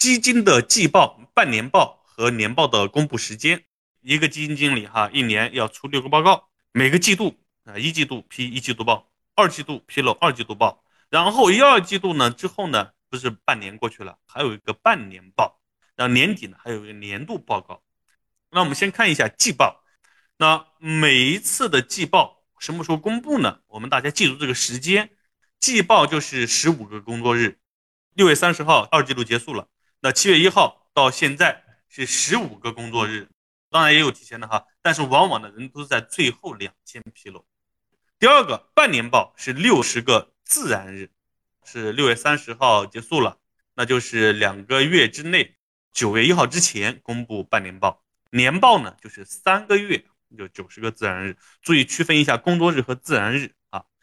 基金的季报、半年报和年报的公布时间。一个基金经理哈，一年要出六个报告，每个季度啊，一季度批一季度报，二季度披露二季度报，然后一二季度呢之后呢，不是半年过去了，还有一个半年报，然后年底呢还有一个年度报告。那我们先看一下季报，那每一次的季报什么时候公布呢？我们大家记住这个时间，季报就是十五个工作日，六月三十号二季度结束了，那七月一号到现在是十五个工作日。当然也有提前的哈，但是往往的人都是在最后两天披露。第二个半年报是六十个自然日，是六月三十号结束了，那就是两个月之内，九月一号之前公布半年报。年报呢就是三个月，就九十个自然日。注意区分一下工作日和自然日。